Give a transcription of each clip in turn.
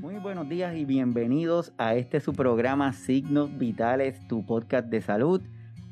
Muy buenos días y bienvenidos a este su programa Signos Vitales, tu podcast de salud.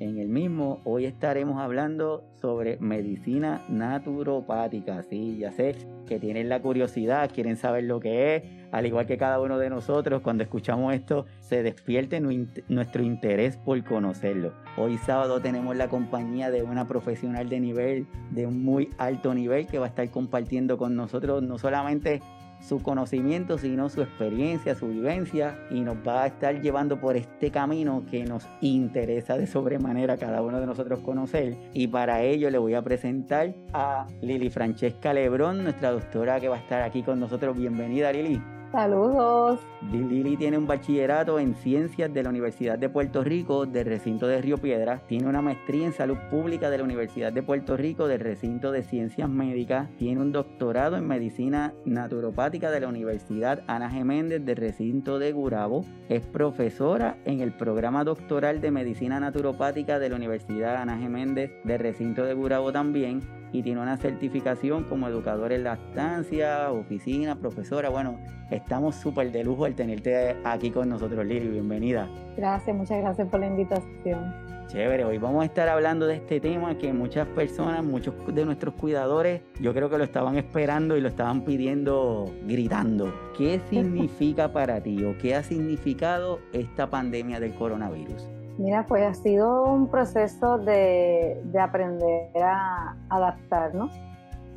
En el mismo, hoy estaremos hablando sobre medicina naturopática. Sí, ya sé que tienen la curiosidad, quieren saber lo que es, al igual que cada uno de nosotros, cuando escuchamos esto, se despierte nuestro interés por conocerlo. Hoy sábado tenemos la compañía de una profesional de nivel, de un muy alto nivel, que va a estar compartiendo con nosotros no solamente su conocimiento, sino su experiencia, su vivencia y nos va a estar llevando por este camino que nos interesa de sobremanera cada uno de nosotros conocer. Y para ello le voy a presentar a Lili Francesca Lebrón, nuestra doctora que va a estar aquí con nosotros. Bienvenida Lili. Saludos. Lili tiene un bachillerato en ciencias de la Universidad de Puerto Rico del recinto de Río Piedras. Tiene una maestría en salud pública de la Universidad de Puerto Rico del recinto de ciencias médicas. Tiene un doctorado en medicina naturopática de la Universidad Ana Geméndez del recinto de Gurabo. Es profesora en el programa doctoral de medicina naturopática de la Universidad Ana Geméndez del recinto de Gurabo también y tiene una certificación como educador en lactancia, oficina, profesora. Bueno, estamos súper de lujo tenerte aquí con nosotros, Lili. Bienvenida. Gracias, muchas gracias por la invitación. Chévere, hoy vamos a estar hablando de este tema que muchas personas, muchos de nuestros cuidadores, yo creo que lo estaban esperando y lo estaban pidiendo gritando. ¿Qué significa para ti o qué ha significado esta pandemia del coronavirus? Mira, pues ha sido un proceso de, aprender a adaptarnos,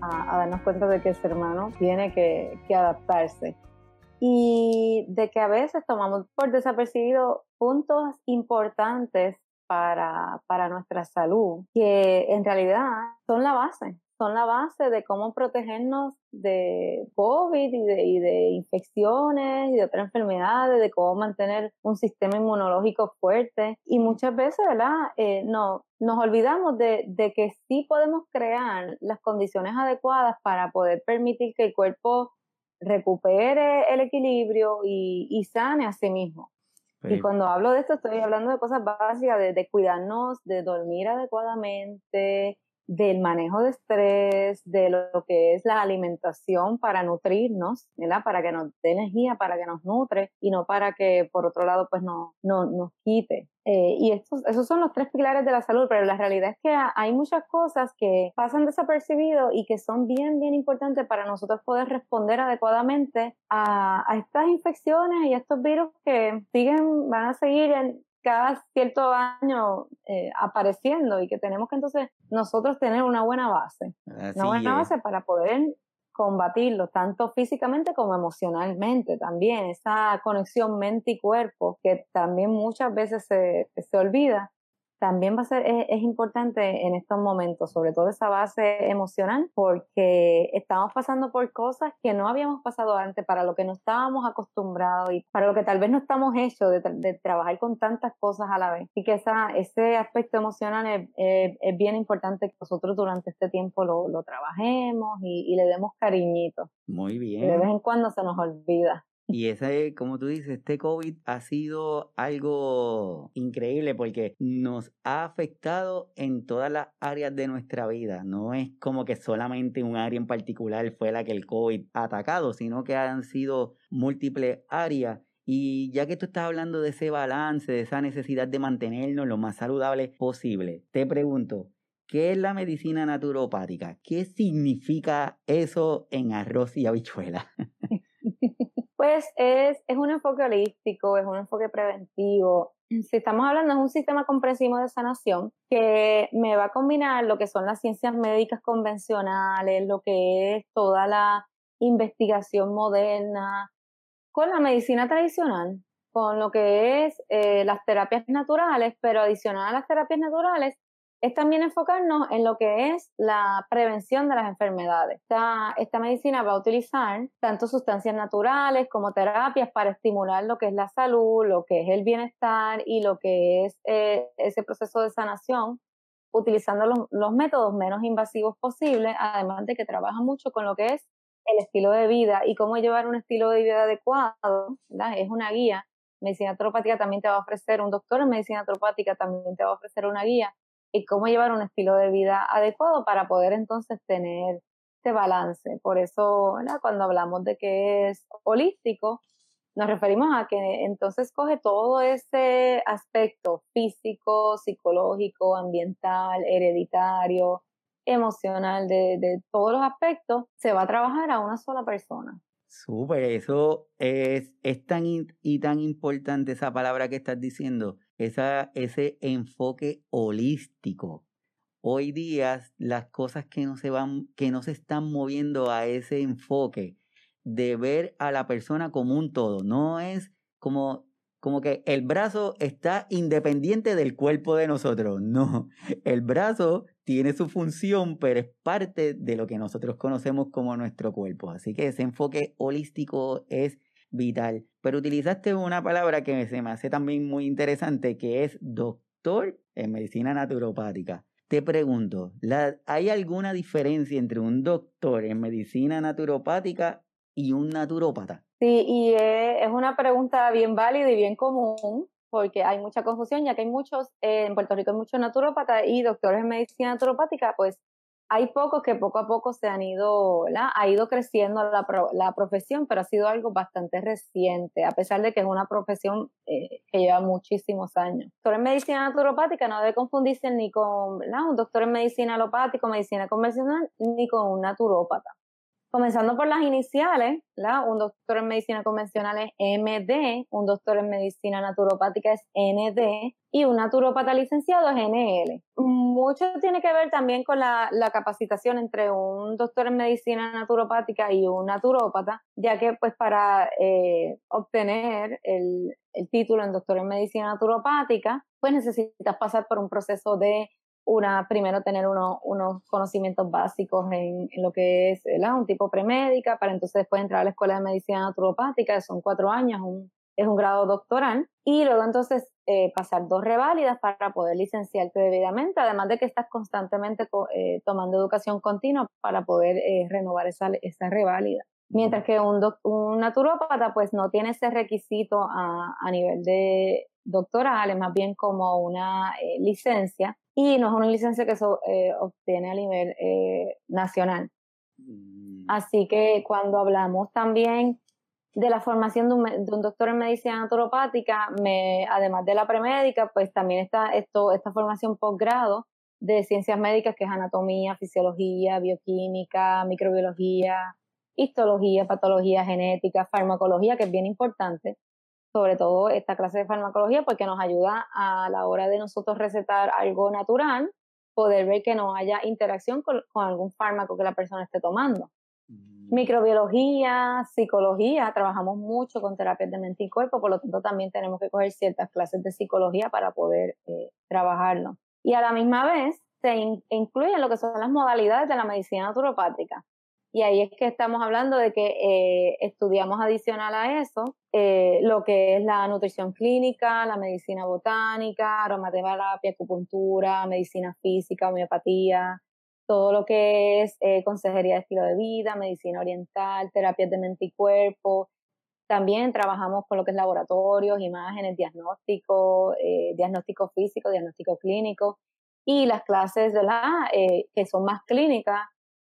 a, darnos cuenta de que el ser humano tiene que, adaptarse y de que a veces tomamos por desapercibido puntos importantes para, para nuestra salud, que en realidad son la base, son la base de cómo protegernos de COVID y de, y de, infecciones y de otras enfermedades, de cómo mantener un sistema inmunológico fuerte. Y muchas veces, ¿verdad? Eh, no, nos olvidamos de, de, que sí podemos crear las condiciones adecuadas para poder permitir que el cuerpo recupere el equilibrio y, y sane a sí mismo. Y cuando hablo de esto, estoy hablando de cosas básicas, de, de cuidarnos, de dormir adecuadamente, del manejo de estrés, de lo que es la alimentación para nutrirnos, ¿verdad? Para que nos dé energía, para que nos nutre y no para que por otro lado pues no, no nos quite. Eh, y estos, esos son los tres pilares de la salud, pero la realidad es que hay muchas cosas que pasan desapercibidos y que son bien, bien importantes para nosotros poder responder adecuadamente a, a estas infecciones y a estos virus que siguen, van a seguir en, cada cierto año eh, apareciendo y que tenemos que entonces nosotros tener una buena base, una buena base para poder combatirlo, tanto físicamente como emocionalmente también, esa conexión mente y cuerpo que también muchas veces se, se olvida también va a ser, es, importante en estos momentos, sobre todo esa base emocional, porque estamos pasando por cosas que no habíamos pasado antes, para lo que no estábamos acostumbrados y para lo que tal vez no estamos hechos de, trabajar con tantas cosas a la vez. Y que esa, ese aspecto emocional es, bien importante que nosotros durante este tiempo lo, lo trabajemos y, y, le demos cariñito. Muy bien. de vez en cuando se nos olvida. Y ese, como tú dices, este COVID ha sido algo increíble porque nos ha afectado en todas las áreas de nuestra vida. No es como que solamente un área en particular fue la que el COVID ha atacado, sino que han sido múltiples áreas. Y ya que tú estás hablando de ese balance, de esa necesidad de mantenernos lo más saludable posible, te pregunto, ¿qué es la medicina naturopática? ¿Qué significa eso en arroz y habichuela? Pues es, es un enfoque holístico, es un enfoque preventivo. Si estamos hablando de un sistema comprensivo de sanación que me va a combinar lo que son las ciencias médicas convencionales, lo que es toda la investigación moderna, con la medicina tradicional, con lo que es eh, las terapias naturales, pero adicional a las terapias naturales, es también enfocarnos en lo que es la prevención de las enfermedades. Esta, medicina va a utilizar tanto sustancias naturales como terapias para estimular lo que es la salud, lo que es el bienestar y lo que es eh, ese proceso de sanación, utilizando los, métodos menos invasivos posibles, además de que trabaja mucho con lo que es el estilo de vida y cómo llevar un estilo de vida adecuado, es una guía. Medicina antropática también te va a ofrecer, un doctor en medicina antropática también te va a ofrecer una guía y cómo llevar un estilo de vida adecuado para poder entonces tener este balance. Por eso, cuando hablamos de que es holístico, Nos referimos a que entonces coge todo ese aspecto físico, psicológico, ambiental, hereditario, emocional, de, de todos los aspectos, se va a trabajar a una sola persona. Súper, eso es, es tan y tan importante esa palabra que estás diciendo, ese enfoque holístico. Hoy día las cosas que no se van, que no se están moviendo a ese enfoque de ver a la persona como un todo, no es como como que el brazo está independiente del cuerpo de nosotros. No, el brazo tiene su función, pero es parte de lo que nosotros conocemos como nuestro cuerpo. Así que ese enfoque holístico es vital. Pero utilizaste una palabra que se me hace también muy interesante, que es doctor en medicina naturopática. Te pregunto, ¿hay alguna diferencia entre un doctor en medicina naturopática y un naturópata? Sí, y es una pregunta bien válida y bien común, porque hay mucha confusión, ya que hay muchos, eh, en Puerto Rico hay muchos naturópatas y doctores en medicina naturopática, pues hay pocos que poco a poco se han ido, ha ido creciendo la, la, profesión, pero ha sido algo bastante reciente, a pesar de que es una profesión eh, que lleva muchísimos años. Doctor en medicina naturopática no debe confundirse ni con un doctor en medicina alopática, medicina convencional, ni con un naturópata. Comenzando por las iniciales, un doctor en medicina convencional es MD, un doctor en medicina naturopática es ND y un naturópata licenciado es NL. Mucho tiene que ver también con la, capacitación entre un doctor en medicina naturopática y un naturópata, ya que pues para eh, obtener el, el título en doctor en medicina naturopática, pues necesitas pasar por un proceso de una, primero tener unos conocimientos básicos en, lo que es un tipo premédica, para entonces después entrar a la Escuela de Medicina Naturopática, que son cuatro años, es un grado doctoral, y luego entonces eh, pasar dos reválidas para poder licenciarte debidamente, además de que estás constantemente eh, tomando educación continua para poder eh, renovar esa, esa reválida. Mientras que un, un naturópata pues no tiene ese requisito a, a nivel de doctoral, es más bien como una licencia y no es una licencia que se eh, obtiene a nivel eh, nacional. Mm. Así que cuando hablamos también de la formación de un, doctor en medicina naturopática, me, además de la premédica, pues también está esto, esta formación posgrado de ciencias médicas que es anatomía, fisiología, bioquímica, microbiología, histología, patología genética, farmacología, que es bien importante, sobre todo esta clase de farmacología, porque nos ayuda a la hora de nosotros recetar algo natural, poder ver que no haya interacción con, algún fármaco que la persona esté tomando. Mm. Microbiología, psicología, trabajamos mucho con terapias de mente y cuerpo, por lo tanto también tenemos que coger ciertas clases de psicología para poder eh, trabajarlo. Y a la misma vez se incluyen lo que son las modalidades de la medicina naturopática. Y ahí es que estamos hablando de que eh, estudiamos adicional a eso eh, lo que es la nutrición clínica, la medicina botánica, aromaterapia, acupuntura, medicina física, homeopatía, todo lo que es eh, consejería de estilo de vida, medicina oriental, terapias de mente y cuerpo. También trabajamos con lo que es laboratorios, imágenes, diagnóstico, diagnóstico físico, diagnóstico clínico y las clases de la que son más clínicas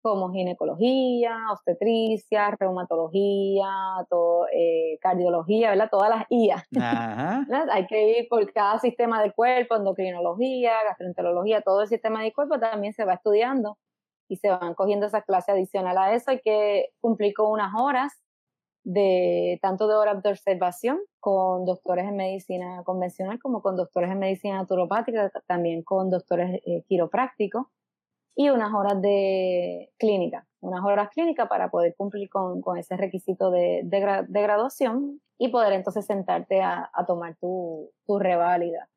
como ginecología, obstetricia, reumatología, todo, eh, cardiología, ¿verdad? Todas las IA. Hay que ir por cada sistema del cuerpo, endocrinología, gastroenterología, todo el sistema del cuerpo también se va estudiando y se van cogiendo esas clases adicionales a eso. Hay que cumplir con unas horas de tanto de horas de observación con doctores en medicina convencional como con doctores en medicina naturopática, también con doctores eh, quiroprácticos y unas horas de clínica, unas horas clínicas para poder cumplir con, con ese requisito de, de, graduación y poder entonces sentarte a, a tomar tu, tu reválida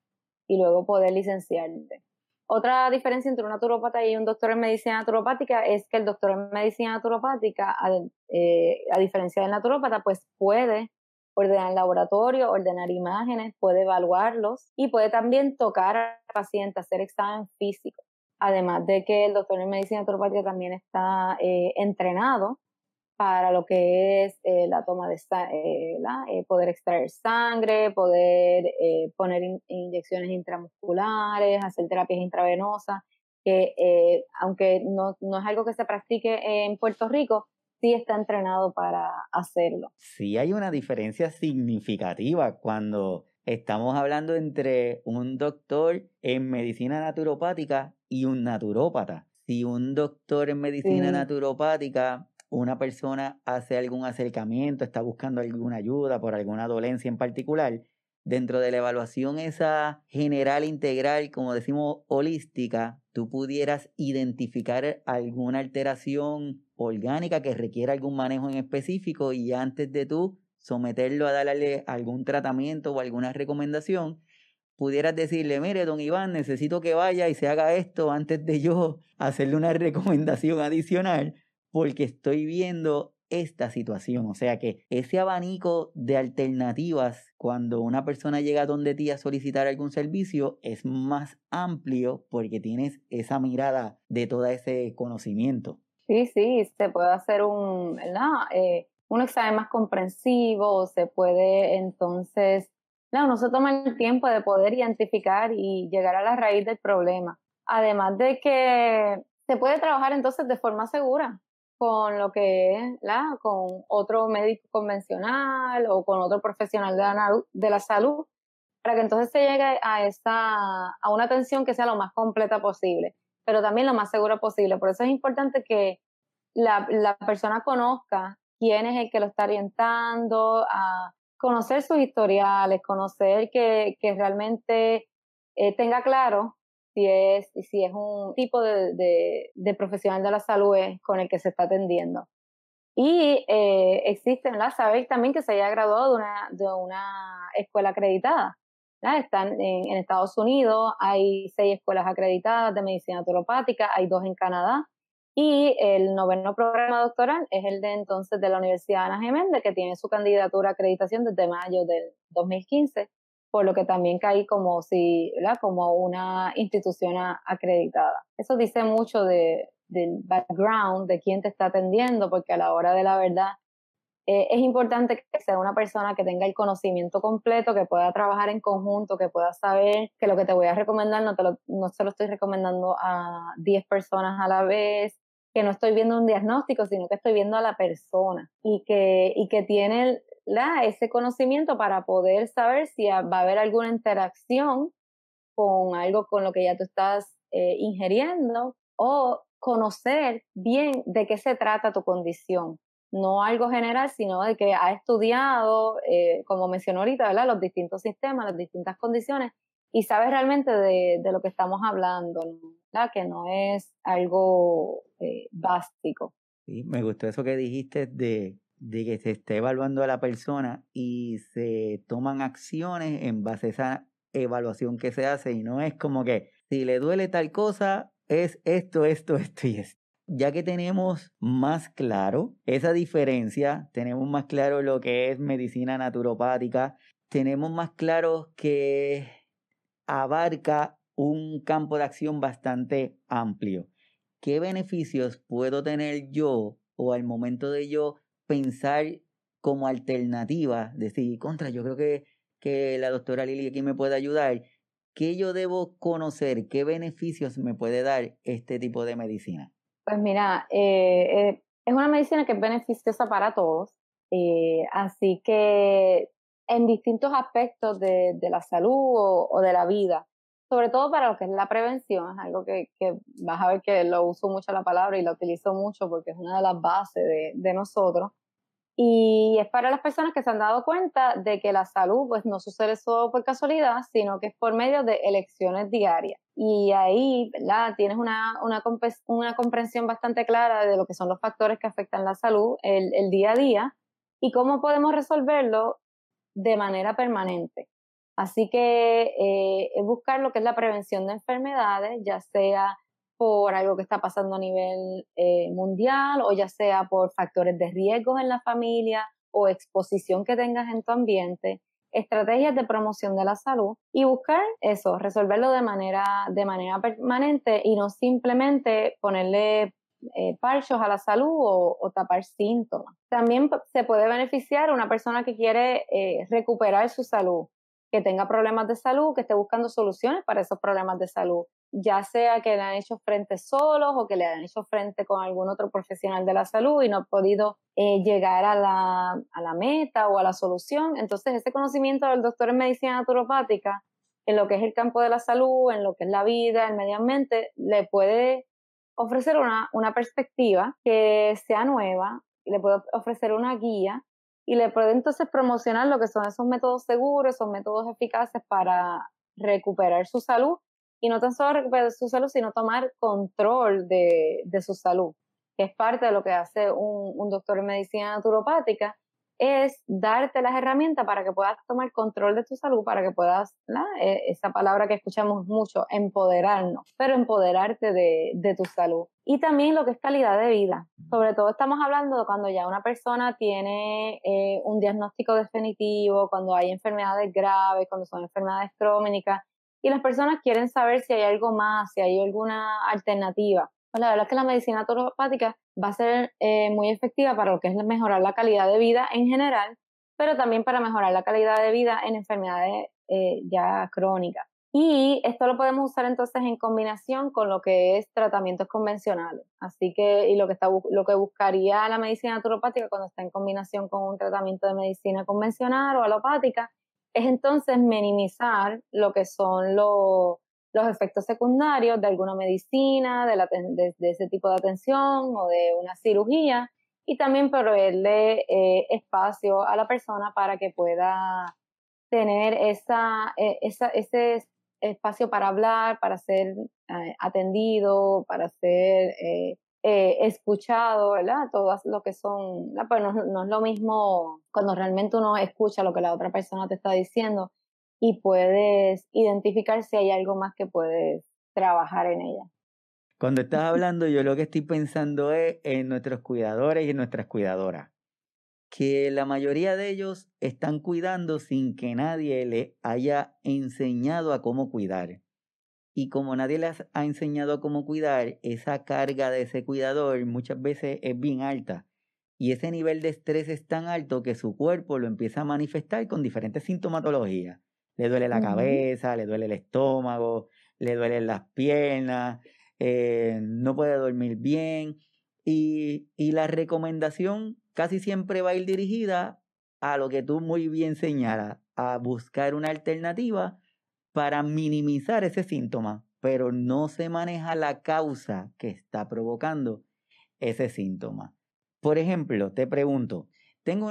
y luego poder licenciarte. Otra diferencia entre un naturópata y un doctor en medicina naturopática es que el doctor en medicina naturopática, a, eh, a diferencia del naturópata, pues puede ordenar laboratorio, ordenar imágenes, puede evaluarlos y puede también tocar al paciente, hacer examen físico. Además de que el doctor en medicina naturopática también está eh, entrenado para lo que es eh, la toma de eh, la, poder extraer sangre, poder poner inyecciones intramusculares, hacer terapias intravenosas, que aunque no, no, es algo que se practique en Puerto Rico, sí está entrenado para hacerlo. Sí hay una diferencia significativa cuando estamos hablando entre un doctor en medicina naturopática y un naturópata. Si un doctor en medicina naturopática, una persona hace algún acercamiento, está buscando alguna ayuda por alguna dolencia en particular, dentro de la evaluación esa general, integral, como decimos, holística, tú pudieras identificar alguna alteración orgánica que requiera algún manejo en específico y antes de tú someterlo a darle algún tratamiento o alguna recomendación, pudieras decirle, mire, don Iván, necesito que vaya y se haga esto antes de yo hacerle una recomendación adicional, porque estoy viendo esta situación. O sea que ese abanico de alternativas cuando una persona llega donde ti a solicitar algún servicio es más amplio porque tienes esa mirada de todo ese conocimiento. Sí, sí, se puede hacer un, eh, un examen más comprensivo, se puede entonces, no, no se toma el tiempo de poder identificar y llegar a la raíz del problema. Además de que se puede trabajar entonces de forma segura, con lo que es, la, con otro médico convencional o con otro profesional de la, de la salud, para que entonces se llegue a, esta, a una atención que sea lo más completa posible, pero también lo más segura posible. Por eso es importante que la, la persona conozca quién es el que lo está orientando, a conocer sus historiales, conocer que, realmente eh, tenga claro si es, si es un tipo de, profesional de la salud con el que se está atendiendo. Y eh, existe, ¿verdad? Saber también que se haya graduado de una, de una escuela acreditada. Están en, Estados Unidos, hay seis escuelas acreditadas de medicina naturopática, hay dos en Canadá. Y el noveno programa doctoral es el de entonces de la Universidad Ana Geméndez, que tiene su candidatura a acreditación desde mayo del 2015 por lo que también caí como si, como una institución acreditada. Eso dice mucho de, del background de quién te está atendiendo, porque a la hora de la verdad eh, es importante que sea una persona que tenga el conocimiento completo, que pueda trabajar en conjunto, que pueda saber que lo que te voy a recomendar no, te no se lo estoy recomendando a 10 personas a la vez, que no estoy viendo un diagnóstico, sino que estoy viendo a la persona y que, y que tiene ese conocimiento para poder saber si va a haber alguna interacción con algo con lo que ya tú estás eh, ingiriendo o conocer bien de qué se trata tu condición. No algo general, sino de que ha estudiado, eh, como mencionó ahorita, ¿verdad? los distintos sistemas, las distintas condiciones y sabes realmente de, de lo que estamos hablando, ¿verdad? que no es algo eh, básico. Sí, me gustó eso que dijiste de de que se esté evaluando a la persona y se toman acciones en base a esa evaluación que se hace y no es como que si le duele tal cosa es esto, esto, esto y esto. Ya que tenemos más claro esa diferencia, tenemos más claro lo que es medicina naturopática, tenemos más claro que abarca un campo de acción bastante amplio. ¿Qué beneficios puedo tener yo o al momento de yo pensar como alternativa, decir, contra, yo creo que, que la doctora Lili aquí me puede ayudar. ¿Qué yo debo conocer? ¿Qué beneficios me puede dar este tipo de medicina? Pues mira, eh, eh, es una medicina que es beneficiosa para todos, eh, así que en distintos aspectos de, de la salud o, de la vida, sobre todo para lo que es la prevención, es algo que, vas a ver que lo uso mucho la palabra y la utilizo mucho porque es una de las bases de, nosotros. Y es para las personas que se han dado cuenta de que la salud pues no sucede solo por casualidad, sino que es por medio de elecciones diarias. Y ahí ¿verdad? tienes una, una, comprensión bastante clara de lo que son los factores que afectan la salud el día a día y cómo podemos resolverlo de manera permanente. Así que eh, buscar lo que es la prevención de enfermedades, ya sea por algo que está pasando a nivel eh, mundial o ya sea por factores de riesgo en la familia o exposición que tengas en tu ambiente, estrategias de promoción de la salud y buscar eso, resolverlo de manera, de manera permanente y no simplemente ponerle eh, parchos a la salud o, tapar síntomas. También se puede beneficiar una persona que quiere eh, recuperar su salud, que tenga problemas de salud, que esté buscando soluciones para esos problemas de salud ya sea que le han hecho frente solos o que le han hecho frente con algún otro profesional de la salud y no han podido eh, llegar a la, a la meta o a la solución. Entonces, ese conocimiento del doctor en medicina naturopática en lo que es el campo de la salud, en lo que es la vida, el medio ambiente, le puede ofrecer una, una perspectiva que sea nueva, le puede ofrecer una guía y le puede entonces promocionar lo que son esos métodos seguros, esos métodos eficaces para recuperar su salud y no tan solo recuperar su salud, sino tomar control de, de su salud, que es parte de lo que hace un, un doctor en medicina naturopática es darte las herramientas para que puedas tomar control de tu salud, para que puedas, eh, esa palabra que escuchamos mucho, empoderarnos, pero empoderarte de, de, tu salud. Y también lo que es calidad de vida. Sobre todo estamos hablando de cuando ya una persona tiene eh, un diagnóstico definitivo, cuando hay enfermedades graves, cuando son enfermedades crónicas, y las personas quieren saber si hay algo más, si hay alguna alternativa. La verdad es que la medicina naturopática va a ser eh, muy efectiva para lo que es mejorar la calidad de vida en general, pero también para mejorar la calidad de vida en enfermedades eh, ya crónicas. Y esto lo podemos usar entonces en combinación con lo que es tratamientos convencionales. Así que, y lo que, está, lo que buscaría la medicina naturopática cuando está en combinación con un tratamiento de medicina convencional o alopática, es entonces minimizar lo que son los los efectos secundarios de alguna medicina, de, la, de, ese tipo de atención o de una cirugía y también proveerle eh, espacio a la persona para que pueda tener esa, eh, esa, ese espacio para hablar, para ser eh, atendido, para ser escuchado, ¿verdad? Todas lo que son, pues no, no es lo mismo cuando realmente uno escucha lo que la otra persona te está diciendo, y puedes identificar si hay algo más que puedes trabajar en ella. Cuando estás hablando, yo lo que estoy pensando es en nuestros cuidadores y en nuestras cuidadoras, que la mayoría de ellos están cuidando sin que nadie les haya enseñado a cómo cuidar. Y como nadie les ha enseñado a cómo cuidar, esa carga de ese cuidador muchas veces es bien alta. Y ese nivel de estrés es tan alto que su cuerpo lo empieza a manifestar con diferentes sintomatologías le duele la cabeza, le duele el estómago, le duelen las piernas, eh, no puede dormir bien. Y, y, la recomendación casi siempre va a ir dirigida a lo que tú muy bien señalas, a buscar una alternativa para minimizar ese síntoma, pero no se maneja la causa que está provocando ese síntoma. Por ejemplo, te pregunto, tengo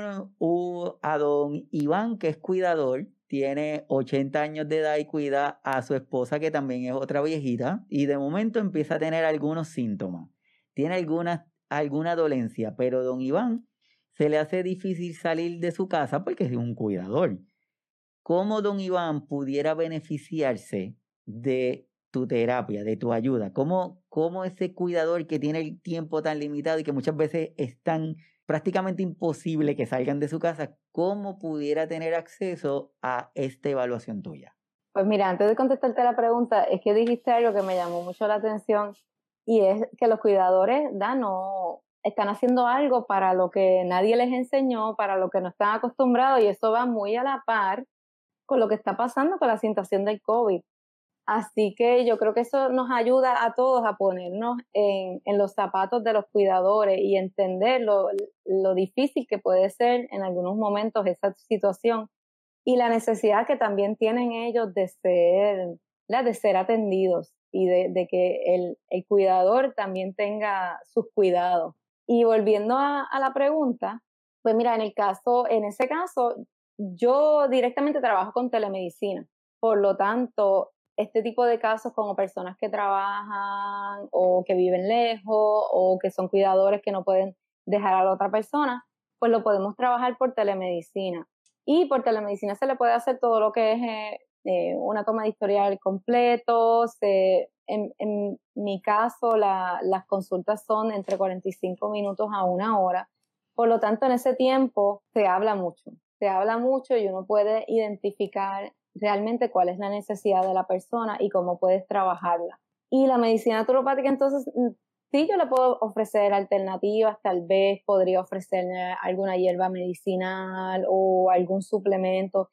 a don Iván que es cuidador tiene 80 años de edad y cuida a su esposa, que también es otra viejita, y de momento empieza a tener algunos síntomas. Tiene alguna, alguna dolencia, pero don Iván se le hace difícil salir de su casa porque es un cuidador. ¿Cómo don Iván pudiera beneficiarse de tu terapia, de tu ayuda? ¿Cómo, cómo ese cuidador que tiene el tiempo tan limitado y que muchas veces es tan prácticamente imposible que salgan de su casa, ¿cómo pudiera tener acceso a esta evaluación tuya? Pues mira, antes de contestarte la pregunta, es que dijiste algo que me llamó mucho la atención y es que los cuidadores da, no, están haciendo algo para lo que nadie les enseñó, para lo que no están acostumbrados y eso va muy a la par con lo que está pasando con la situación del COVID. Así que yo creo que eso nos ayuda a todos a ponernos en, los zapatos de los cuidadores y entender lo, difícil que puede ser en algunos momentos esa situación y la necesidad que también tienen ellos de ser, de ser atendidos y de, que el, cuidador también tenga sus cuidados. Y volviendo a, a la pregunta, pues mira, en el caso, en ese caso, yo directamente trabajo con telemedicina. Por lo tanto, este tipo de casos como personas que trabajan o que viven lejos o que son cuidadores que no pueden dejar a la otra persona, pues lo podemos trabajar por telemedicina. Y por telemedicina se le puede hacer todo lo que es eh, eh, una toma de historial completo. en, en, mi caso, las consultas son entre 45 minutos a una hora. Por lo tanto, en ese tiempo se habla mucho. Se habla mucho y uno puede identificar realmente cuál es la necesidad de la persona y cómo puedes trabajarla. Y la medicina naturopática, entonces, mm, sí yo le puedo ofrecer alternativas, tal vez podría ofrecerle alguna hierba medicinal o algún suplemento,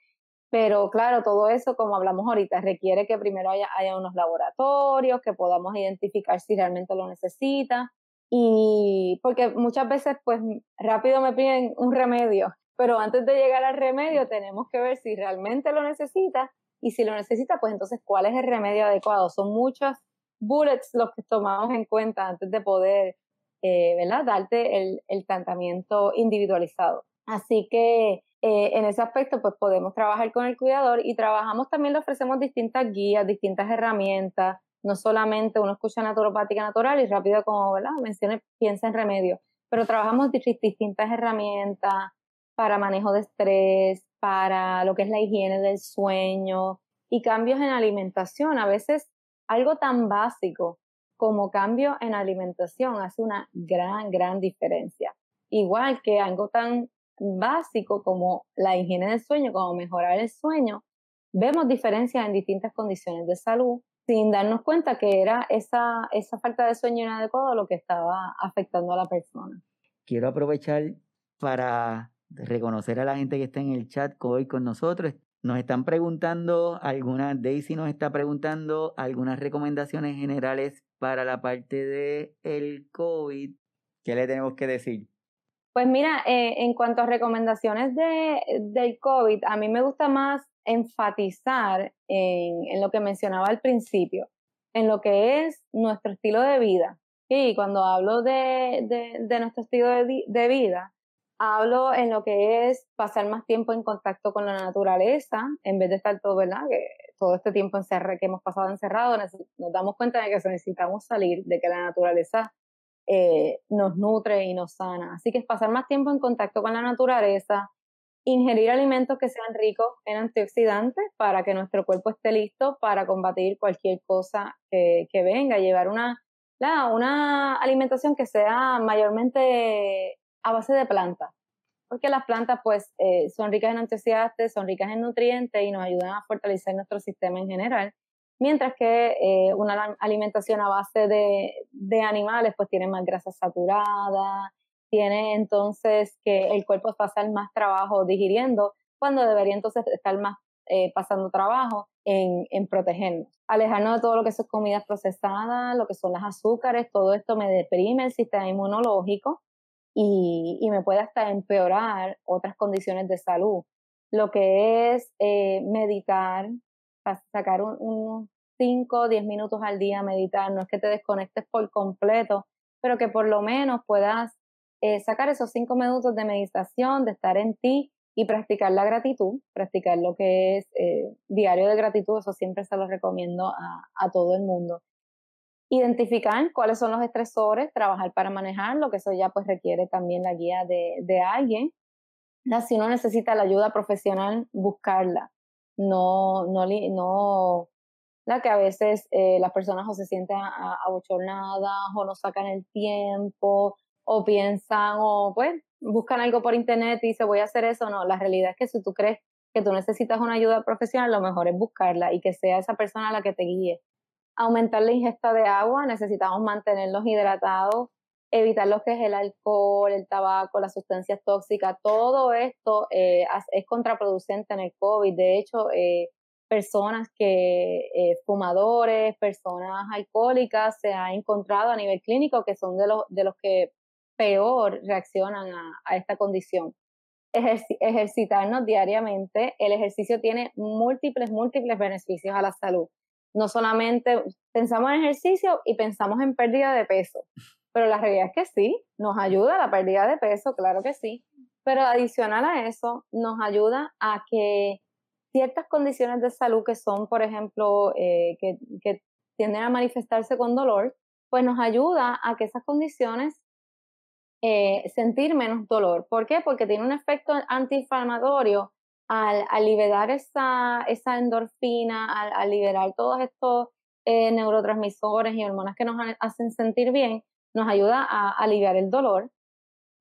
Pero claro, todo eso, como hablamos ahorita, requiere que primero haya, haya unos laboratorios, que podamos identificar si realmente lo necesita. Y porque muchas veces, pues rápido me piden un remedio, pero antes de llegar al remedio tenemos que ver si realmente lo necesita y si lo necesita, pues entonces cuál es el remedio adecuado. Son muchos bullets los que tomamos en cuenta antes de poder, eh, ¿verdad? Darte el, el tratamiento individualizado. Así que eh, en ese aspecto, pues podemos trabajar con el cuidador y trabajamos también, le ofrecemos distintas guías, distintas herramientas, no solamente uno escucha naturopática natural y rápido, como ¿verdad? mencioné, piensa en remedio, pero trabajamos distintas herramientas para manejo de estrés, para lo que es la higiene del sueño y cambios en alimentación. A veces algo tan básico como cambio en alimentación hace una gran, gran diferencia. Igual que algo tan básico como la higiene del sueño, como mejorar el sueño, vemos diferencias en distintas condiciones de salud sin darnos cuenta que era esa, esa falta de sueño inadecuado lo que estaba afectando a la persona. Quiero aprovechar para reconocer a la gente que está en el chat hoy con nosotros. Nos están preguntando, alguna, Daisy nos está preguntando algunas recomendaciones generales para la parte de el COVID. ¿Qué le tenemos que decir? Pues mira, eh, en cuanto a recomendaciones de, del COVID, a mí me gusta más enfatizar en, lo que mencionaba al principio, en lo que es nuestro estilo de vida. Y cuando hablo de, nuestro estilo de, vida, hablo en lo que es pasar más tiempo en contacto con la naturaleza, en vez de estar todo, ¿verdad? Que todo este tiempo que hemos pasado encerrado, nos damos cuenta de que necesitamos salir, de que la naturaleza eh, nos nutre y nos sana. Así que es pasar más tiempo en contacto con la naturaleza, ingerir alimentos que sean ricos en antioxidantes para que nuestro cuerpo esté listo para combatir cualquier cosa que, venga, llevar una, una alimentación que sea mayormente a base de plantas, porque las plantas pues eh, son ricas en antioxidantes, son ricas en nutrientes y nos ayudan a fortalecer nuestro sistema en general mientras que eh, una alimentación a base de, de, animales pues tiene más grasa saturada, tiene entonces que el cuerpo pasar más trabajo digiriendo, cuando debería entonces estar más eh, pasando trabajo en, en, protegernos. Alejarnos de todo lo que son comidas procesadas, lo que son las azúcares, todo esto me deprime el sistema inmunológico y, y me puede hasta empeorar otras condiciones de salud. Lo que es eh, meditar, sacar unos 5 o 10 minutos al día a meditar, no es que te desconectes por completo, pero que por lo menos puedas eh, sacar esos 5 minutos de meditación, de estar en ti y practicar la gratitud, practicar lo que es eh, diario de gratitud, eso siempre se lo recomiendo a, todo el mundo. Identificar cuáles son los estresores, trabajar para manejarlo, que eso ya pues requiere también la guía de, de alguien. Si uno necesita la ayuda profesional, buscarla no, no, no, la que a veces eh, las personas o se sienten abochornadas o no sacan el tiempo o piensan o pues buscan algo por internet y dicen voy a hacer eso. No, la realidad es que si tú crees que tú necesitas una ayuda profesional, lo mejor es buscarla y que sea esa persona la que te guíe. Aumentar la ingesta de agua, necesitamos mantenerlos hidratados, evitar lo que es el alcohol, el tabaco, las sustancias tóxicas, todo esto eh, es contraproducente en el COVID. De hecho, eh, personas que, eh, fumadores, personas alcohólicas, se ha encontrado a nivel clínico que son de los, de los que peor reaccionan a, esta condición. ejercitarnos diariamente, el ejercicio tiene múltiples, múltiples beneficios a la salud. No solamente pensamos en ejercicio y pensamos en pérdida de peso, pero la realidad es que sí, nos ayuda la pérdida de peso, claro que sí, pero adicional a eso, nos ayuda a que ciertas condiciones de salud que son, por ejemplo, eh, que, que tienden a manifestarse con dolor, pues nos ayuda a que esas condiciones eh, sentir menos dolor. ¿Por qué? Porque tiene un efecto antiinflamatorio al, al liberar esa, esa endorfina, al, liberar todos estos eh, neurotransmisores y hormonas que nos hacen sentir bien, nos ayuda a aliviar el dolor,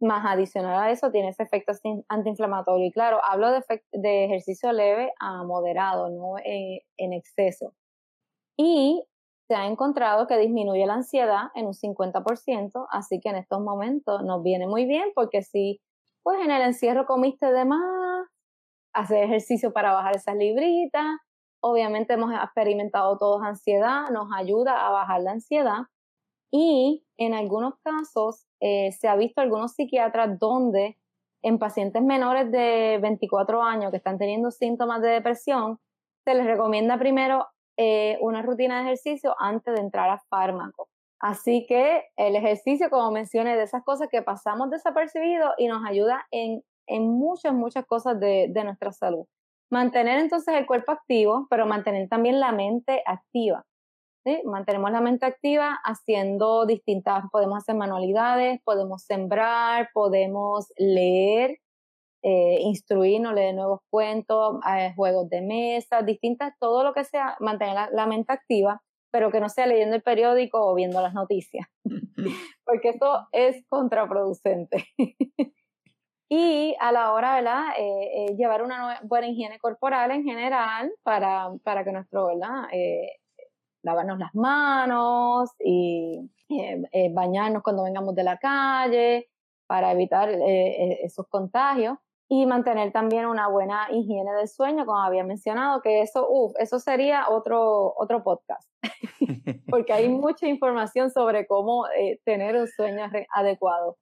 más adicional a eso tiene ese efecto antiinflamatorio. Y claro, hablo de, ejercicio leve a moderado, no en exceso. Y se ha encontrado que disminuye la ansiedad en un 50%, así que en estos momentos nos viene muy bien porque si pues en el encierro comiste de más hacer ejercicio para bajar esas libritas. Obviamente hemos experimentado todos ansiedad, nos ayuda a bajar la ansiedad. Y en algunos casos eh, se ha visto algunos psiquiatras donde en pacientes menores de 24 años que están teniendo síntomas de depresión, se les recomienda primero eh, una rutina de ejercicio antes de entrar a fármaco. Así que el ejercicio, como mencioné, de esas cosas que pasamos desapercibidos y nos ayuda en, en muchas, muchas cosas de, de nuestra salud. Mantener entonces el cuerpo activo, pero mantener también la mente activa. ¿sí? Mantenemos la mente activa haciendo distintas, podemos hacer manualidades, podemos sembrar, podemos leer, eh, instruirnos, leer nuevos cuentos, eh, juegos de mesa, distintas, todo lo que sea, mantener la, mente activa, pero que no sea leyendo el periódico o viendo las noticias, porque eso es contraproducente. y a la hora, ¿verdad? Eh, eh, llevar una buena higiene corporal en general para, para que nuestro, ¿verdad? lavarnos las manos y bañarnos cuando vengamos de la calle para evitar esos contagios y mantener también una buena higiene del sueño, como había mencionado, que eso, uff, eso sería otro, otro podcast, porque hay mucha información sobre cómo eh, tener un sueño adecuado.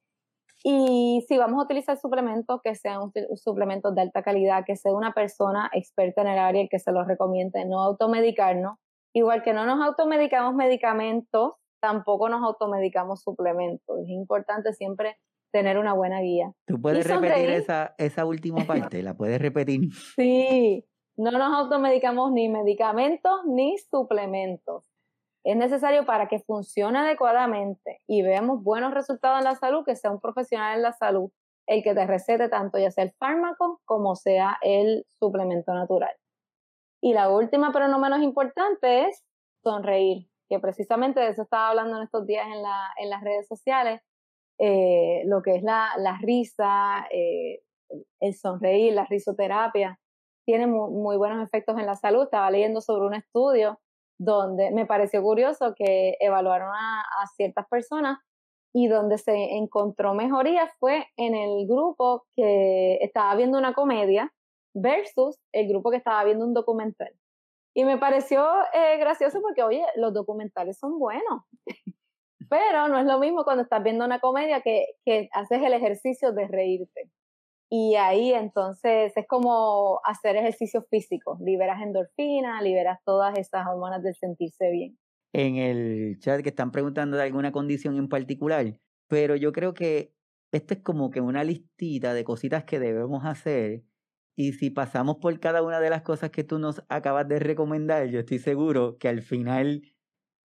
Y si vamos a utilizar suplementos, que sean suplementos de alta calidad, que sea una persona experta en el área y que se los recomiende, no automedicarnos. Igual que no nos automedicamos medicamentos, tampoco nos automedicamos suplementos. Es importante siempre tener una buena guía. ¿Tú puedes repetir esa, esa última parte? ¿La puedes repetir? Sí, no nos automedicamos ni medicamentos ni suplementos. Es necesario para que funcione adecuadamente y veamos buenos resultados en la salud, que sea un profesional en la salud el que te recete tanto ya sea el fármaco como sea el suplemento natural. Y la última, pero no menos importante, es sonreír, que precisamente de eso estaba hablando en estos días en, en las redes sociales, eh, lo que es la, la risa, eh, el sonreír, la risoterapia, tiene muy, buenos efectos en la salud. Estaba leyendo sobre un estudio donde me pareció curioso que evaluaron a, ciertas personas y donde se encontró mejoría fue en el grupo que estaba viendo una comedia versus el grupo que estaba viendo un documental. Y me pareció eh, gracioso porque, oye, los documentales son buenos. Pero no es lo mismo cuando estás viendo una comedia que, que haces el ejercicio de reírte. Y ahí entonces es como hacer ejercicio físico. Liberas endorfina, liberas todas esas hormonas del sentirse bien. En el chat que están preguntando de alguna condición en particular, pero yo creo que esto es como que una listita de cositas que debemos hacer. Y si pasamos por cada una de las cosas que tú nos acabas de recomendar, yo estoy seguro que al final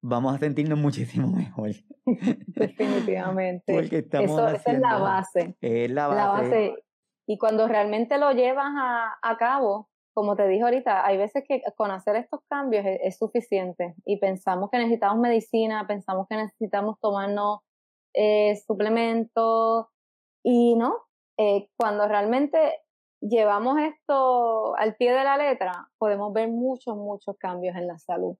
vamos a sentirnos muchísimo mejor. Definitivamente. Porque estamos Eso, esa es la base. Es la base. Y cuando realmente lo llevas a, a, cabo, como te dije ahorita, hay veces que con hacer estos cambios es, suficiente. Y pensamos que necesitamos medicina, pensamos que necesitamos tomarnos eh, suplementos. Y no, eh, cuando realmente llevamos esto al pie de la letra, podemos ver muchos, muchos cambios en la salud.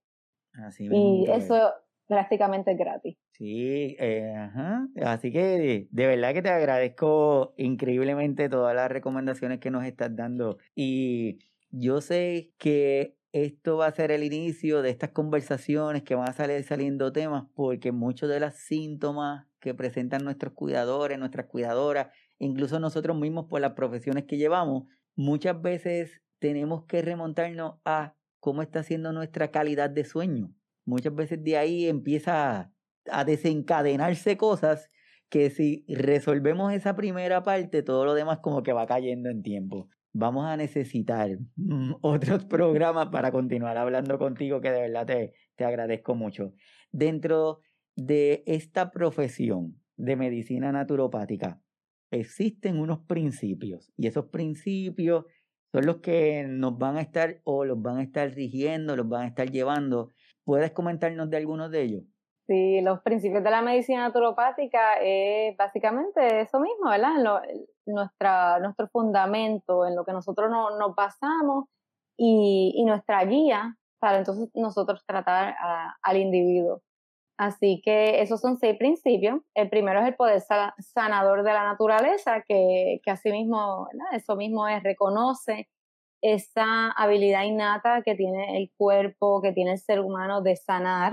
Y eso prácticamente es gratis. Sí, eh, ajá. así que de, verdad que te agradezco increíblemente todas las recomendaciones que nos estás dando. Y yo sé que esto va a ser el inicio de estas conversaciones que van a salir saliendo temas, porque muchos de los síntomas que presentan nuestros cuidadores, nuestras cuidadoras, incluso nosotros mismos por las profesiones que llevamos, muchas veces tenemos que remontarnos a cómo está siendo nuestra calidad de sueño. Muchas veces de ahí empieza a desencadenarse cosas que si resolvemos esa primera parte, todo lo demás como que va cayendo en tiempo. Vamos a necesitar mm, otros programas para continuar hablando contigo, que de verdad te, te agradezco mucho. Dentro de esta profesión de medicina naturopática, existen unos principios y esos principios son los que nos van a estar o los van a estar rigiendo, los van a estar llevando. ¿Puedes comentarnos de algunos de ellos? Sí, los principios de la medicina naturopática es básicamente eso mismo, ¿verdad? nuestra, nuestro fundamento, en lo que nosotros nos basamos y, y, nuestra guía para entonces nosotros tratar al individuo. Así que esos son seis principios. El primero es el poder sanador de la naturaleza, que, que asimismo, eso mismo es, reconoce esa habilidad innata que tiene el cuerpo, que tiene el ser humano de sanar.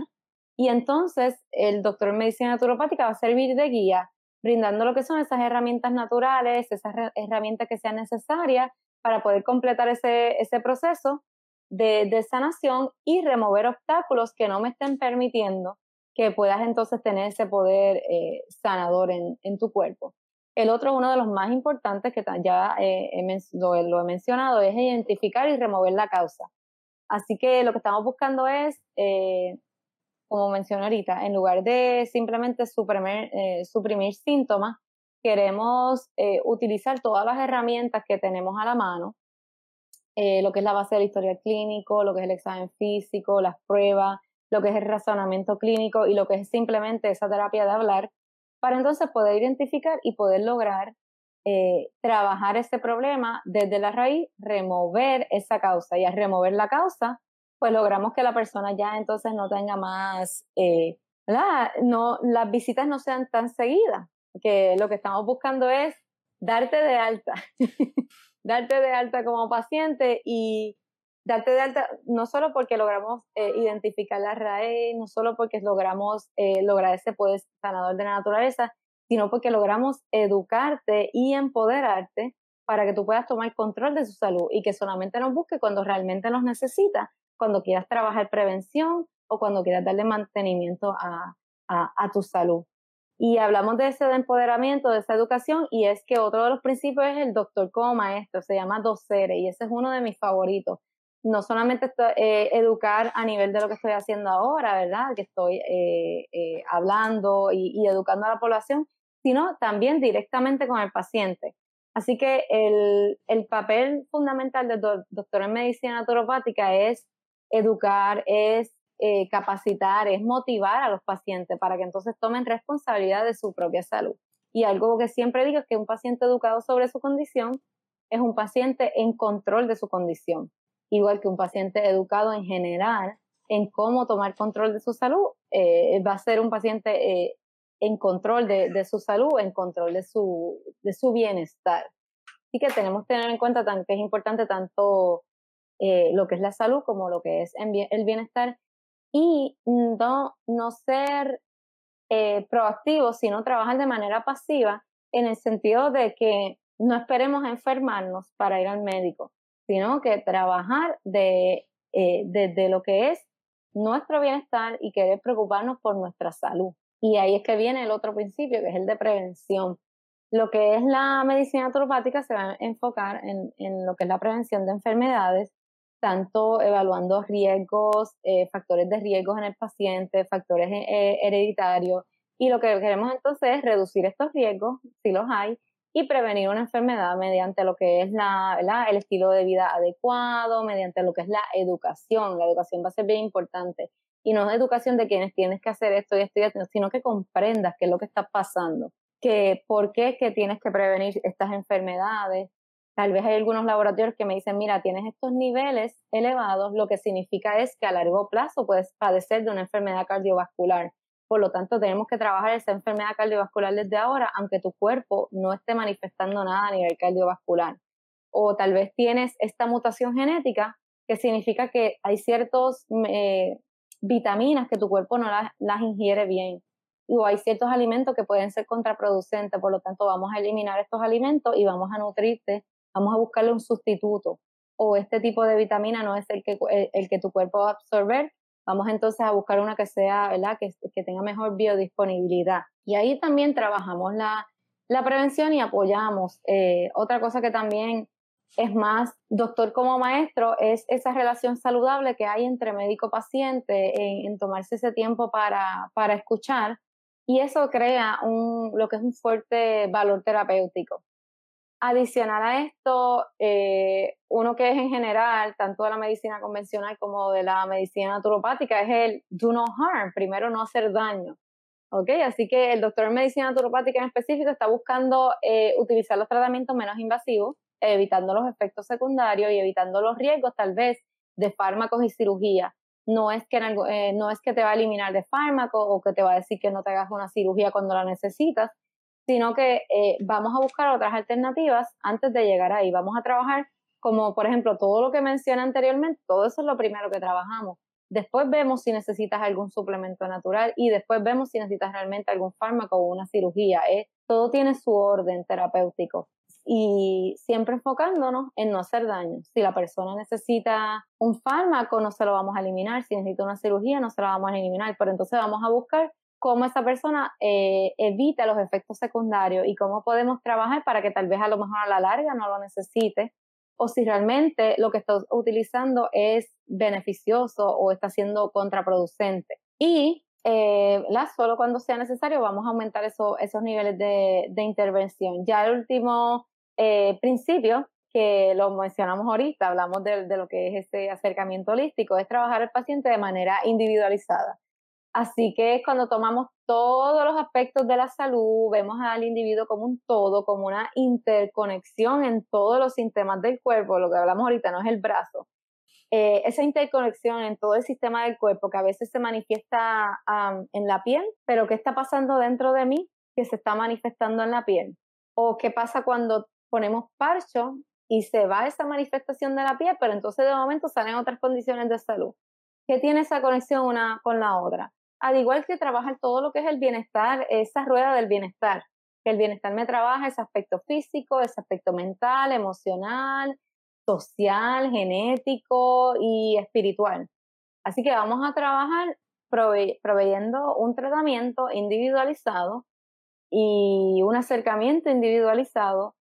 Y entonces el doctor en medicina naturopática va a servir de guía, brindando lo que son esas herramientas naturales, esas herramientas que sean necesarias para poder completar ese, ese proceso de, de, sanación y remover obstáculos que no me estén permitiendo que puedas entonces tener ese poder eh, sanador en, en, tu cuerpo. El otro, uno de los más importantes que ya eh, lo, he mencionado, es identificar y remover la causa. Así que lo que estamos buscando es, eh, como mencioné ahorita, en lugar de simplemente suprimir, suprimir síntomas, queremos utilizar todas las herramientas que tenemos a la mano, lo que es la base del historial clínico, lo que es el examen físico, las pruebas, lo que es el razonamiento clínico y lo que es simplemente esa terapia de hablar, para entonces poder identificar y poder lograr eh, trabajar ese problema desde la raíz, remover esa causa. Y al remover la causa, pues logramos que la persona ya entonces no tenga más, eh, no, las visitas no sean tan seguidas, que lo que estamos buscando es darte de alta, darte de alta como paciente y darte de alta, no solo porque logramos eh, identificar la raíz, no solo porque logramos eh, lograr ese poder sanador de la naturaleza, sino porque logramos educarte y empoderarte para que tú puedas tomar control de su salud y que solamente nos busque cuando realmente nos necesita, cuando quieras trabajar prevención o cuando quieras darle mantenimiento a, a, tu salud. Y hablamos de ese empoderamiento, de esa educación, y es que otro de los principios es el doctor como maestro, se llama docere, y ese es uno de mis favoritos no solamente eh, educar a nivel de lo que estoy haciendo ahora, ¿verdad? Que estoy eh, eh, hablando y, educando a la población, sino también directamente con el paciente. Así que el, el papel fundamental del doctor en medicina naturopática es educar, es capacitar, es motivar a los pacientes para que entonces tomen responsabilidad de su propia salud. Y algo que siempre digo es que un paciente educado sobre su condición es un paciente en control de su condición igual que un paciente educado en general en cómo tomar control de su salud, eh, va a ser un paciente eh, en control de, su salud, en control de su, bienestar. Así que tenemos que tener en cuenta que es importante tanto eh, lo que es la salud como lo que es el bienestar y no, no ser proactivos, sino trabajar de manera pasiva en el sentido de que no esperemos enfermarnos para ir al médico sino que trabajar de, eh, desde lo que es nuestro bienestar y querer preocuparnos por nuestra salud. Y ahí es que viene el otro principio, que es el de prevención. Lo que es la medicina naturopática se va a enfocar en, en lo que es la prevención de enfermedades, tanto evaluando riesgos, eh, factores de riesgos en el paciente, factores eh, hereditarios. Y lo que queremos entonces es reducir estos riesgos, si los hay, y prevenir una enfermedad mediante lo que es la, el estilo de vida adecuado, mediante lo que es la educación. La educación va a ser bien importante. Y no es educación de quienes tienes que hacer esto y esto y esto, sino que comprendas qué es lo que está pasando, que por qué es que tienes que prevenir estas enfermedades. Tal vez hay algunos laboratorios que me dicen, mira, tienes estos niveles elevados, lo que significa es que a largo plazo puedes padecer de una enfermedad cardiovascular por lo tanto, tenemos que trabajar esa enfermedad cardiovascular desde ahora, aunque tu cuerpo no esté manifestando nada a nivel cardiovascular. O tal vez tienes esta mutación genética, que significa que hay ciertas vitaminas que tu cuerpo no las, ingiere bien. O hay ciertos alimentos que pueden ser contraproducentes, por lo tanto vamos a eliminar estos alimentos y vamos a nutrirte, vamos a buscarle un sustituto. O este tipo de vitamina no es el que, el que tu cuerpo va a absorber, Vamos entonces a buscar una que sea, ¿verdad? Que, que tenga mejor biodisponibilidad. Y ahí también trabajamos la, la prevención y apoyamos. Eh, otra cosa que también es más doctor como maestro es esa relación saludable que hay entre médico-paciente en, en, tomarse ese tiempo para, para escuchar y eso crea un, lo que es un fuerte valor terapéutico. Adicional a esto, eh, uno que es en general, tanto de la medicina convencional como de la medicina naturopática, es el do no harm, primero no hacer daño. ¿Ok? Así que el doctor en medicina naturopática en específico está buscando eh, utilizar los tratamientos menos invasivos, evitando los efectos secundarios y evitando los riesgos tal vez de fármacos y cirugía. No es, que, eh, no es que te va a eliminar de fármaco o que te va a decir que no te hagas una cirugía cuando la necesitas, sino que eh, vamos a buscar otras alternativas antes de llegar ahí. Vamos a trabajar como por ejemplo todo lo que mencioné anteriormente, todo eso es lo primero que trabajamos. Después vemos si necesitas algún suplemento natural y después vemos si necesitas realmente algún fármaco o una cirugía. Todo tiene su orden terapéutico y siempre enfocándonos en no hacer daño. Si la persona necesita un fármaco, no se lo vamos a eliminar. Si necesita una cirugía, no se la vamos a eliminar. Pero entonces vamos a buscar cómo esa persona eh, evita los efectos secundarios y cómo podemos trabajar para que tal vez a lo mejor a la larga no lo necesite o si realmente lo que está utilizando es beneficioso o está siendo contraproducente. Y eh, solo cuando sea necesario vamos a aumentar esos niveles de, intervención. Ya el último eh, principio que lo mencionamos ahorita, hablamos de, de, lo que es ese acercamiento holístico, es trabajar al paciente de manera individualizada. Así que cuando tomamos todos los aspectos de la salud, vemos al individuo como un todo, como una interconexión en todos los sistemas del cuerpo, lo que hablamos ahorita no es el brazo. Eh, esa interconexión en todo el sistema del cuerpo que a veces se manifiesta en la piel, pero ¿qué está pasando dentro de mí que se está manifestando en la piel? ¿O qué pasa cuando ponemos parcho y se va esa manifestación de la piel, pero entonces de momento salen otras condiciones de salud? ¿Qué tiene esa conexión una con la otra? Al igual que trabajar todo lo que es el bienestar, esa rueda del bienestar, que el bienestar me trabaja ese aspecto físico, ese aspecto mental, emocional, social, genético y espiritual. Así que vamos a trabajar proveyendo un tratamiento individualizado y un acercamiento individualizado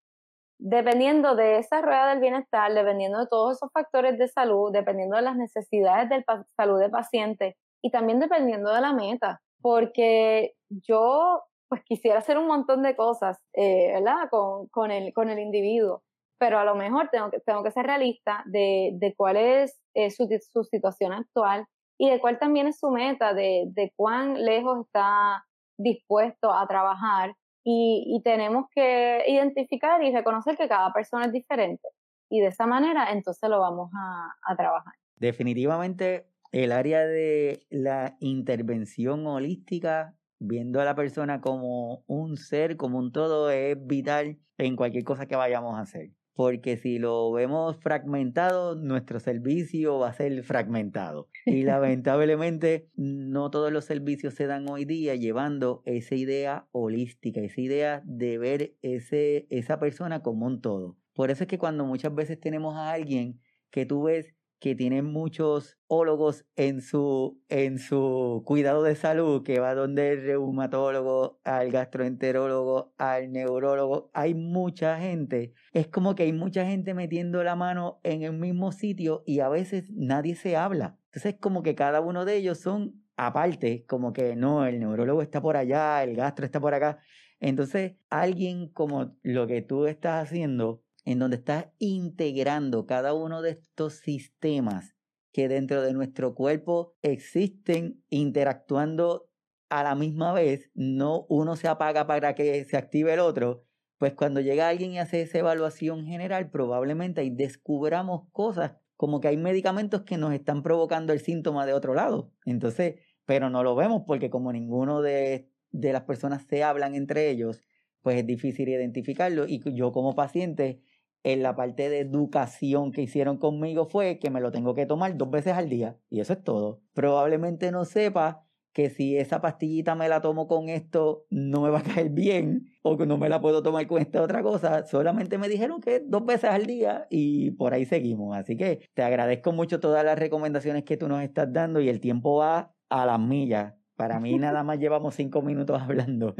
dependiendo de esa rueda del bienestar, dependiendo de todos esos factores de salud, dependiendo de las necesidades de salud del paciente y también dependiendo de la meta, porque yo pues quisiera hacer un montón de cosas, eh, ¿verdad? Con, con, el, con el individuo, pero a lo mejor tengo que, tengo que ser realista de, de cuál es su, su, situación actual y de cuál también es su meta, de, de cuán lejos está dispuesto a trabajar y, y, tenemos que identificar y reconocer que cada persona es diferente y de esa manera entonces lo vamos a, a trabajar. Definitivamente el área de la intervención holística, viendo a la persona como un ser, como un todo, es vital en cualquier cosa que vayamos a hacer. Porque si lo vemos fragmentado, nuestro servicio va a ser fragmentado. Y lamentablemente no todos los servicios se dan hoy día llevando esa idea holística, esa idea de ver ese, esa persona como un todo. Por eso es que cuando muchas veces tenemos a alguien que tú ves que tiene muchos ólogos en su, en su cuidado de salud, que va donde el reumatólogo, al gastroenterólogo, al neurólogo, hay mucha gente. Es como que hay mucha gente metiendo la mano en el mismo sitio y a veces nadie se habla. Entonces, como que cada uno de ellos son aparte, como que no, el neurólogo está por allá, el gastro está por acá. Entonces, alguien como lo que tú estás haciendo, en donde estás integrando cada uno de estos sistemas que dentro de nuestro cuerpo existen interactuando a la misma vez, no uno se apaga para que se active el otro, pues cuando llega alguien y hace esa evaluación general, probablemente ahí descubramos cosas como que hay medicamentos que nos están provocando el síntoma de otro lado. Entonces, pero no lo vemos porque como ninguno de, de las personas se hablan entre ellos, pues es difícil identificarlo. Y yo como paciente en la parte de educación que hicieron conmigo fue que me lo tengo que tomar dos veces al día y eso es todo. Probablemente no sepa que si esa pastillita me la tomo con esto no me va a caer bien o que no me la puedo tomar con esta otra cosa. Solamente me dijeron que dos veces al día y por ahí seguimos. Así que te agradezco mucho todas las recomendaciones que tú nos estás dando y el tiempo va a las millas. Para mí nada más llevamos cinco minutos hablando.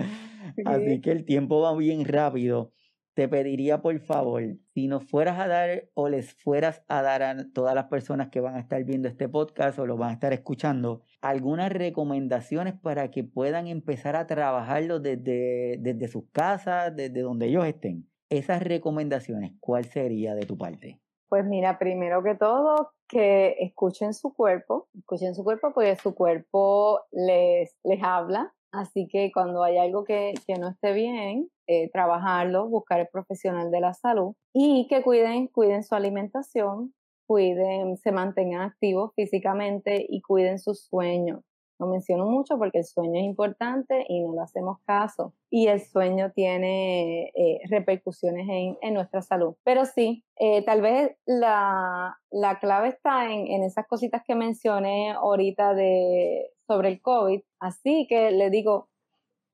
Así que el tiempo va bien rápido te pediría por favor, si nos fueras a dar o les fueras a dar a todas las personas que van a estar viendo este podcast o lo van a estar escuchando, algunas recomendaciones para que puedan empezar a trabajarlo desde, desde sus casas, desde donde ellos estén. Esas recomendaciones, ¿cuál sería de tu parte? Pues mira, primero que todo, que escuchen su cuerpo, escuchen su cuerpo porque su cuerpo les, les habla, Así que cuando hay algo que, que no esté bien, eh, trabajarlo, buscar el profesional de la salud y que cuiden, cuiden su alimentación, cuiden, se mantengan activos físicamente y cuiden sus sueños. Lo menciono mucho porque el sueño es importante y no le hacemos caso. Y el sueño tiene eh, repercusiones en, nuestra salud. Pero sí, eh, tal vez la, clave está en, en, esas cositas que mencioné ahorita de, sobre el COVID. Así que le digo,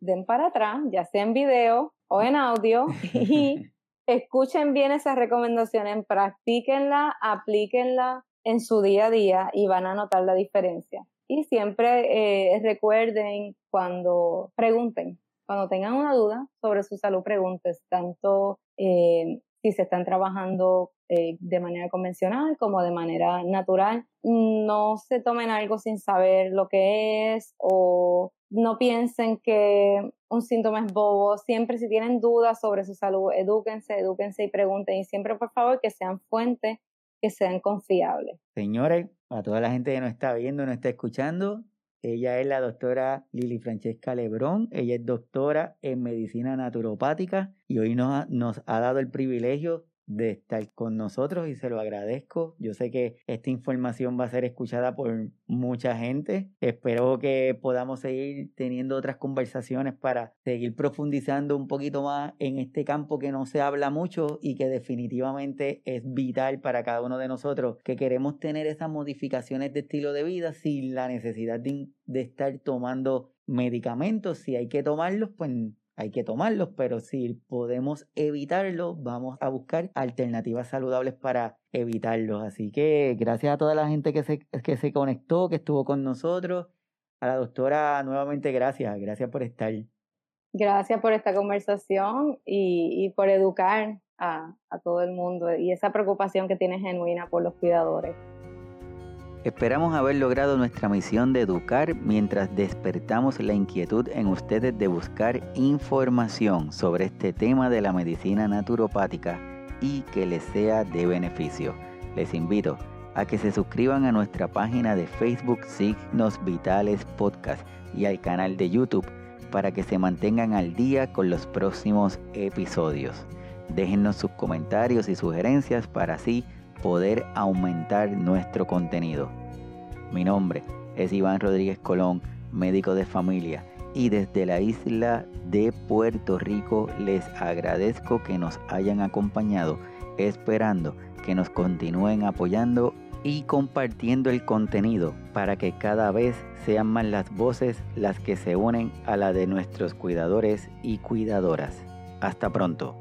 den para atrás, ya sea en video o en audio, y escuchen bien esas recomendaciones, practíquenla, aplíquenla en su día a día y van a notar la diferencia. Y siempre eh, recuerden cuando pregunten, cuando tengan una duda sobre su salud, pregunten tanto eh, si se están trabajando eh, de manera convencional como de manera natural. No se tomen algo sin saber lo que es o no piensen que un síntoma es bobo. Siempre si tienen dudas sobre su salud, edúquense, edúquense y pregunten. Y siempre, por favor, que sean fuentes, que sean confiables. Señores, a toda la gente que nos está viendo, nos está escuchando, ella es la doctora Lili Francesca Lebrón. Ella es doctora en medicina naturopática y hoy nos nos ha dado el privilegio de estar con nosotros y se lo agradezco. Yo sé que esta información va a ser escuchada por mucha gente. Espero que podamos seguir teniendo otras conversaciones para seguir profundizando un poquito más en este campo que no se habla mucho y que definitivamente es vital para cada uno de nosotros, que queremos tener esas modificaciones de estilo de vida sin la necesidad de, de estar tomando medicamentos. Si hay que tomarlos, pues hay que tomarlos, pero si podemos evitarlo, vamos a buscar alternativas saludables para evitarlos. Así que gracias a toda la gente que se, que se conectó, que estuvo con nosotros. A la doctora, nuevamente gracias, gracias por estar. Gracias por esta conversación y, por educar a, a todo el mundo y esa preocupación que tiene genuina por los cuidadores. Esperamos haber logrado nuestra misión de educar mientras despertamos la inquietud en ustedes de buscar información sobre este tema de la medicina naturopática y que les sea de beneficio. Les invito a que se suscriban a nuestra página de Facebook Signos Vitales Podcast y al canal de YouTube para que se mantengan al día con los próximos episodios. Déjennos sus comentarios y sugerencias para así poder aumentar nuestro contenido. Mi nombre es Iván Rodríguez Colón, médico de familia, y desde la isla de Puerto Rico les agradezco que nos hayan acompañado, esperando que nos continúen apoyando y compartiendo el contenido para que cada vez sean más las voces las que se unen a la de nuestros cuidadores y cuidadoras. Hasta pronto.